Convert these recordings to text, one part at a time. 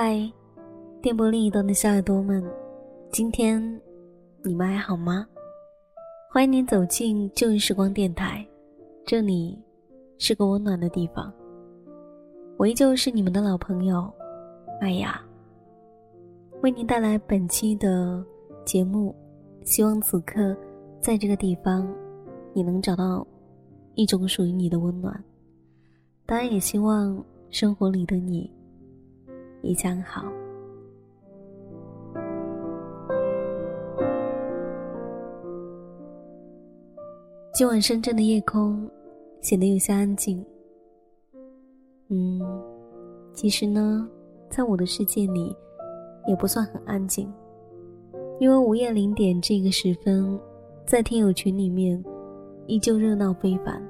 嗨，电波另一端的小耳朵们，今天你们还好吗？欢迎您走进旧日时光电台，这里是个温暖的地方。我依旧是你们的老朋友麦雅，为您带来本期的节目。希望此刻在这个地方，你能找到一种属于你的温暖。当然，也希望生活里的你。一将好。今晚深圳的夜空显得有些安静。嗯，其实呢，在我的世界里，也不算很安静，因为午夜零点这个时分，在听友群里面依旧热闹非凡。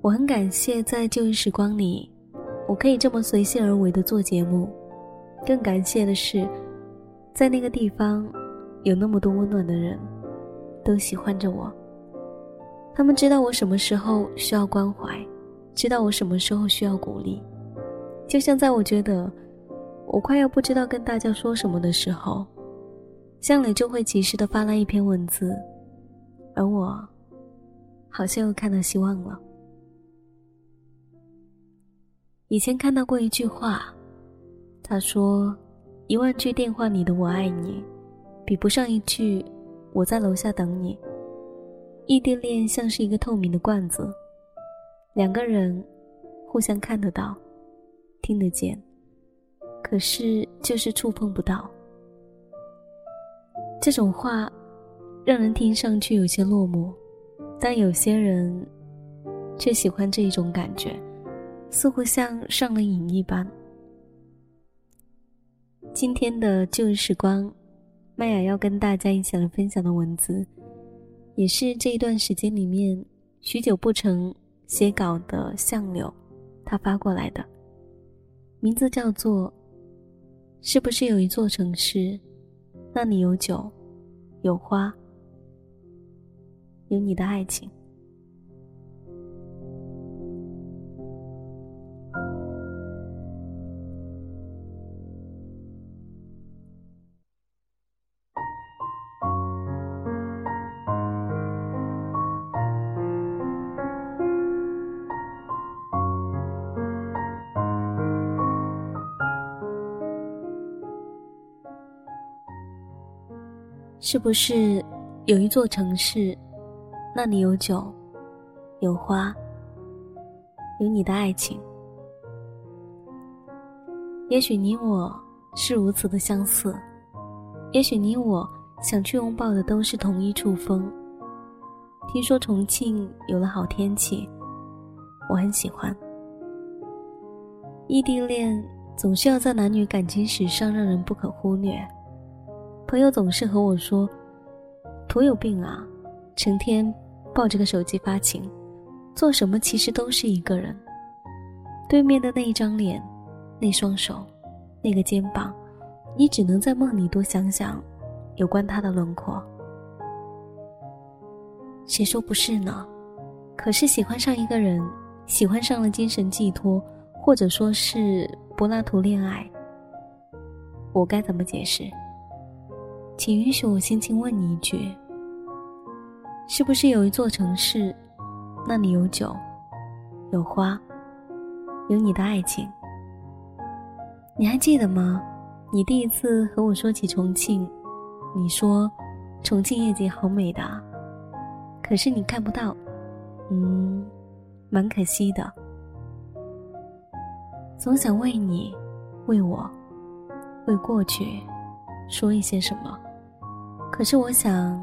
我很感谢在旧日时光里。我可以这么随性而为的做节目，更感谢的是，在那个地方，有那么多温暖的人，都喜欢着我。他们知道我什么时候需要关怀，知道我什么时候需要鼓励。就像在我觉得我快要不知道跟大家说什么的时候，向磊就会及时的发来一篇文字，而我，好像又看到希望了。以前看到过一句话，他说：“一万句电话里的我爱你，比不上一句我在楼下等你。”异地恋像是一个透明的罐子，两个人互相看得到、听得见，可是就是触碰不到。这种话让人听上去有些落寞，但有些人却喜欢这一种感觉。似乎像上了瘾一般。今天的旧时光，麦雅要跟大家一起来分享的文字，也是这一段时间里面许久不曾写稿的相柳，他发过来的，名字叫做《是不是有一座城市，那里有酒，有花，有你的爱情》。是不是有一座城市，那里有酒，有花，有你的爱情？也许你我是如此的相似，也许你我想去拥抱的都是同一处风。听说重庆有了好天气，我很喜欢。异地恋总是要在男女感情史上让人不可忽略。朋友总是和我说：“图有病啊，成天抱着个手机发情，做什么其实都是一个人。对面的那一张脸，那双手，那个肩膀，你只能在梦里多想想有关他的轮廓。谁说不是呢？可是喜欢上一个人，喜欢上了精神寄托，或者说是柏拉图恋爱，我该怎么解释？”请允许我轻轻问你一句：是不是有一座城市，那里有酒，有花，有你的爱情？你还记得吗？你第一次和我说起重庆，你说重庆夜景好美的，可是你看不到，嗯，蛮可惜的。总想为你，为我，为过去，说一些什么。可是我想，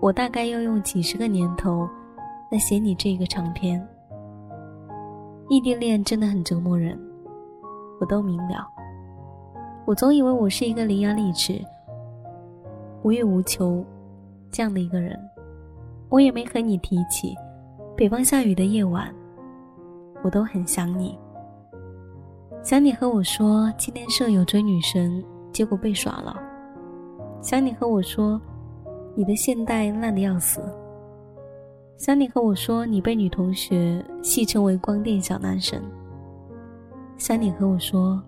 我大概要用几十个年头来写你这个长篇。异地恋真的很折磨人，我都明了。我总以为我是一个伶牙俐齿、无欲无求这样的一个人，我也没和你提起，北方下雨的夜晚，我都很想你。想你和我说，今天舍友追女神，结果被耍了。想你和我说，你的现代烂的要死。想你和我说，你被女同学戏称为光电小男神。想你和我说，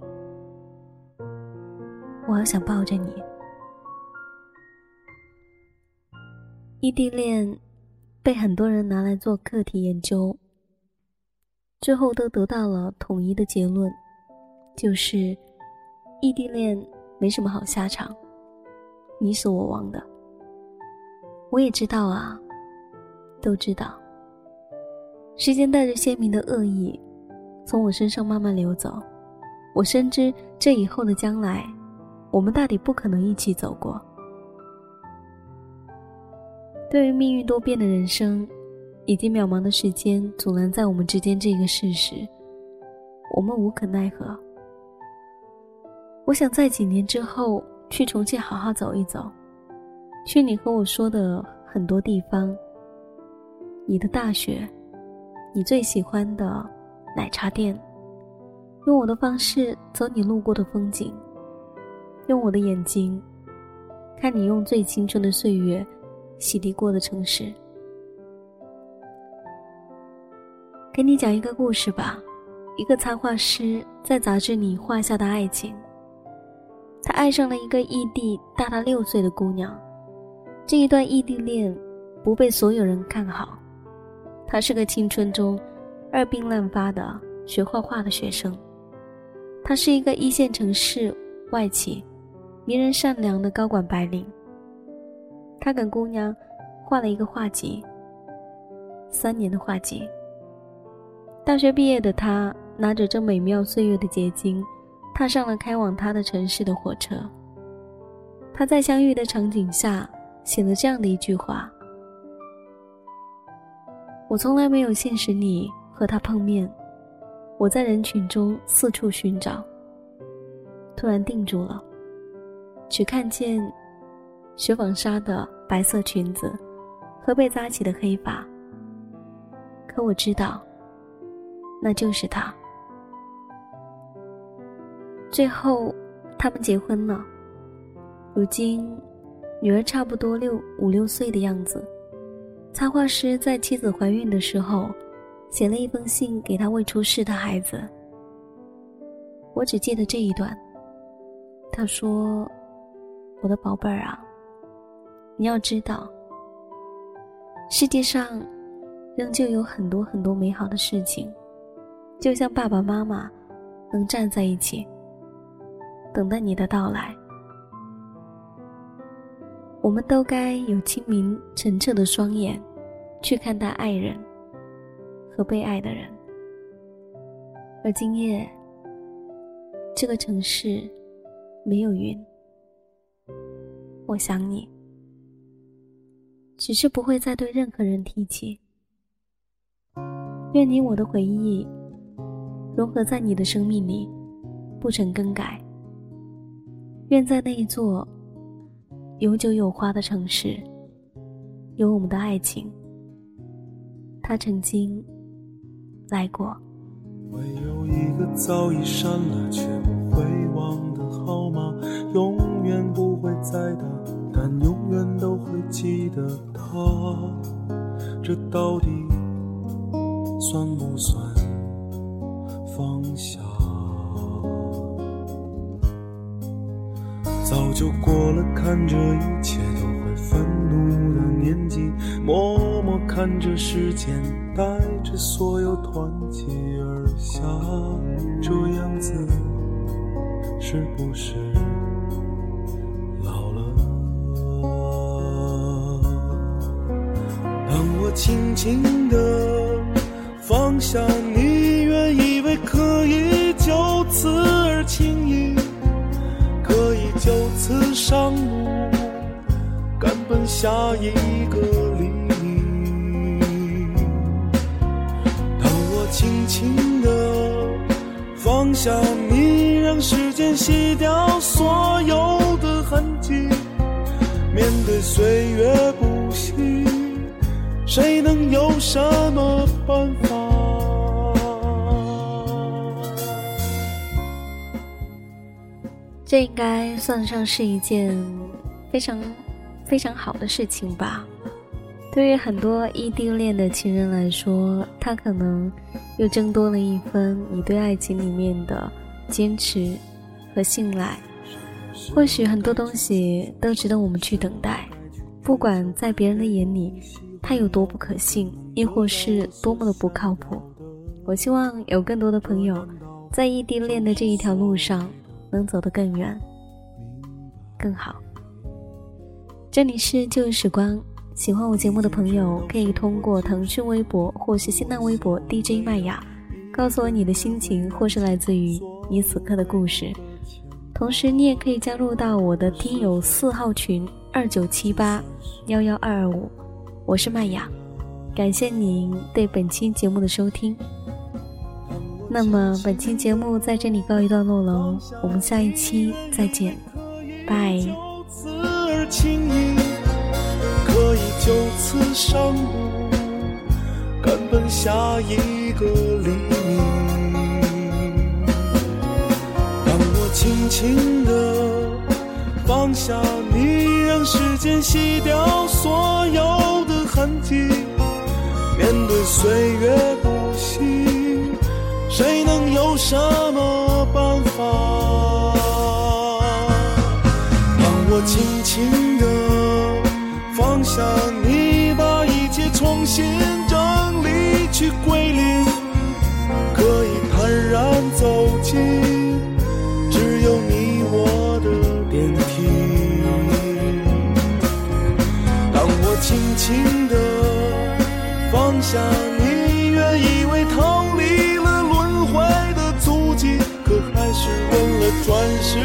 我好想抱着你。异地恋被很多人拿来做课题研究，最后都得到了统一的结论，就是异地恋没什么好下场，你死我亡的。我也知道啊，都知道。时间带着鲜明的恶意，从我身上慢慢流走。我深知这以后的将来，我们大抵不可能一起走过。对于命运多变的人生，以及渺茫的时间阻拦在我们之间这个事实，我们无可奈何。我想在几年之后去重庆好好走一走，去你和我说的很多地方，你的大学。你最喜欢的奶茶店，用我的方式走你路过的风景，用我的眼睛看你用最青春的岁月洗涤过的城市。给你讲一个故事吧，一个插画师在杂志里画下的爱情。他爱上了一个异地大他六岁的姑娘，这一段异地恋不被所有人看好。他是个青春中二病滥发的学画画的学生，他是一个一线城市外企、迷人善良的高管白领。他给姑娘画了一个画集，三年的画集。大学毕业的他拿着这美妙岁月的结晶，踏上了开往他的城市的火车。他在相遇的场景下写了这样的一句话。我从来没有现实里和他碰面，我在人群中四处寻找，突然定住了，只看见雪纺纱的白色裙子和被扎起的黑发。可我知道，那就是他。最后，他们结婚了，如今女儿差不多六五六岁的样子。插画师在妻子怀孕的时候，写了一封信给他未出世的孩子。我只记得这一段。他说：“我的宝贝儿啊，你要知道，世界上仍旧有很多很多美好的事情，就像爸爸妈妈能站在一起，等待你的到来。我们都该有清明澄澈的双眼。”去看待爱人和被爱的人，而今夜，这个城市没有云。我想你，只是不会再对任何人提起。愿你我的回忆融合在你的生命里，不曾更改。愿在那一座有酒有花的城市，有我们的爱情。他曾经来过。会有一个早已删了却不会忘的号码，永远不会再打，但永远都会记得他。这到底算不算放下？早就过了看这一切都会愤怒的年纪，默默看着时间带着所有团结而下，这样子是不是老了？当我轻轻地放下下一个黎明。当我轻轻地放下你，让时间洗掉所有的痕迹，面对岁月不息，谁能有什么办法？这应该算得上是一件非常非常好的事情吧。对于很多异地恋的情人来说，他可能又增多了一分你对爱情里面的坚持和信赖，或许很多东西都值得我们去等待，不管在别人的眼里，他有多不可信，亦或是多么的不靠谱。我希望有更多的朋友，在异地恋的这一条路上，能走得更远、更好。这里是旧时光，喜欢我节目的朋友，可以通过腾讯微博或是新浪微博 DJ 麦雅，告诉我你的心情，或是来自于你此刻的故事。同时，你也可以加入到我的听友四号群二九七八幺幺二二五，我是麦雅，感谢您对本期节目的收听。那么，本期节目在这里告一段落了，我们下一期再见，拜。轻易可以就此上路，赶奔下一个黎明。当我轻轻地放下你，让时间洗掉所有的痕迹，面对岁月不息，谁能有什么办法？轻轻地放下你，把一切重新整理，去归零，可以坦然走进只有你我的电梯。当我轻轻的放下你，原以为逃离了轮回的足迹，可还是问了转世